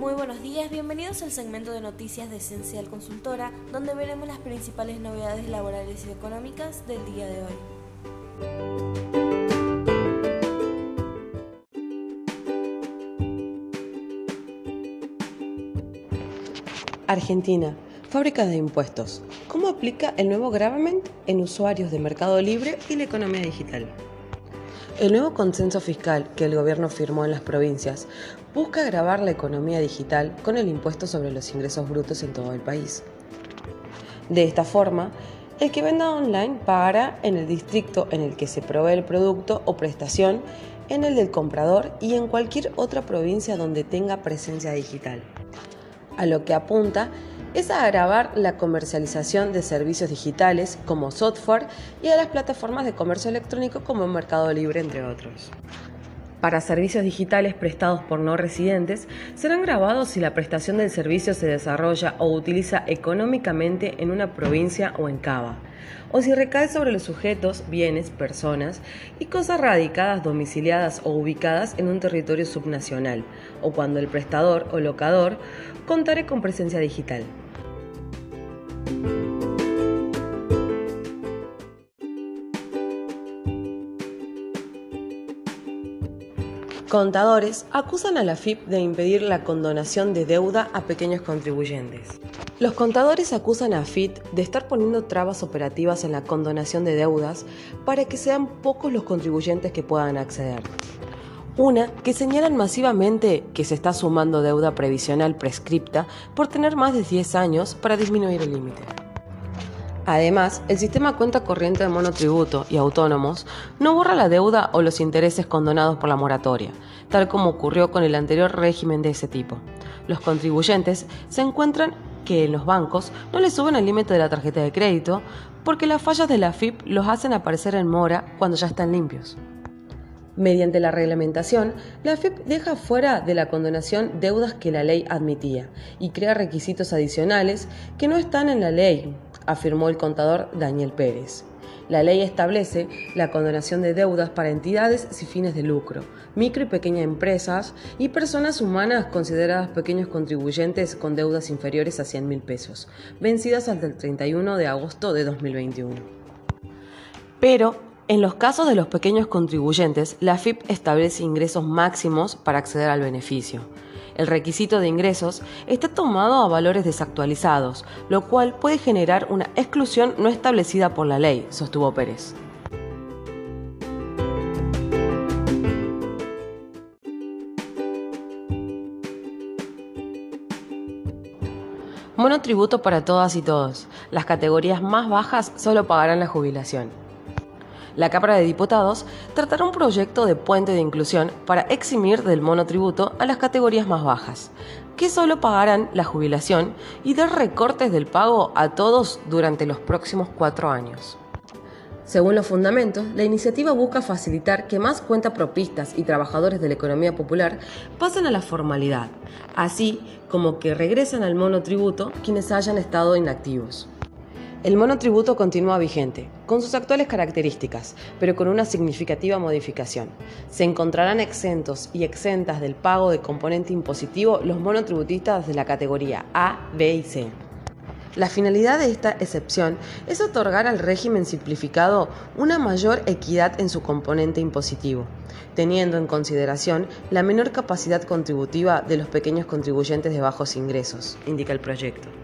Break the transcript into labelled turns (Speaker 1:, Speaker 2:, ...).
Speaker 1: Muy buenos días, bienvenidos al segmento de noticias de Esencial Consultora, donde veremos las principales novedades laborales y económicas del día de hoy.
Speaker 2: Argentina, fábrica de impuestos. ¿Cómo aplica el nuevo gravamen en usuarios de Mercado Libre y la economía digital? El nuevo consenso fiscal que el gobierno firmó en las provincias busca grabar la economía digital con el impuesto sobre los ingresos brutos en todo el país. De esta forma, el que venda online pagará en el distrito en el que se provee el producto o prestación, en el del comprador y en cualquier otra provincia donde tenga presencia digital. A lo que apunta es agravar la comercialización de servicios digitales como software y a las plataformas de comercio electrónico como Mercado Libre, entre otros. Para servicios digitales prestados por no residentes, serán grabados si la prestación del servicio se desarrolla o utiliza económicamente en una provincia o en Cava, o si recae sobre los sujetos, bienes, personas y cosas radicadas, domiciliadas o ubicadas en un territorio subnacional, o cuando el prestador o locador contare con presencia digital. Contadores acusan a la FIP de impedir la condonación de deuda a pequeños contribuyentes. Los contadores acusan a FIT de estar poniendo trabas operativas en la condonación de deudas para que sean pocos los contribuyentes que puedan acceder. Una, que señalan masivamente que se está sumando deuda previsional prescripta por tener más de 10 años para disminuir el límite. Además, el sistema cuenta corriente de monotributo y autónomos no borra la deuda o los intereses condonados por la moratoria, tal como ocurrió con el anterior régimen de ese tipo. Los contribuyentes se encuentran que en los bancos no les suben el límite de la tarjeta de crédito porque las fallas de la FIP los hacen aparecer en mora cuando ya están limpios. Mediante la reglamentación, la FIP deja fuera de la condonación deudas que la ley admitía y crea requisitos adicionales que no están en la ley, afirmó el contador Daniel Pérez. La ley establece la condonación de deudas para entidades sin fines de lucro, micro y pequeñas empresas y personas humanas consideradas pequeños contribuyentes con deudas inferiores a 100 mil pesos, vencidas hasta el 31 de agosto de 2021. Pero en los casos de los pequeños contribuyentes, la FIP establece ingresos máximos para acceder al beneficio. El requisito de ingresos está tomado a valores desactualizados, lo cual puede generar una exclusión no establecida por la ley, sostuvo Pérez. Monotributo para todas y todos. Las categorías más bajas solo pagarán la jubilación la Cámara de Diputados tratará un proyecto de puente de inclusión para eximir del monotributo a las categorías más bajas, que solo pagarán la jubilación y dar recortes del pago a todos durante los próximos cuatro años. Según los fundamentos, la iniciativa busca facilitar que más cuentapropistas y trabajadores de la economía popular pasen a la formalidad, así como que regresan al monotributo quienes hayan estado inactivos. El monotributo continúa vigente, con sus actuales características, pero con una significativa modificación. Se encontrarán exentos y exentas del pago de componente impositivo los monotributistas de la categoría A, B y C. La finalidad de esta excepción es otorgar al régimen simplificado una mayor equidad en su componente impositivo, teniendo en consideración la menor capacidad contributiva de los pequeños contribuyentes de bajos ingresos, indica el proyecto.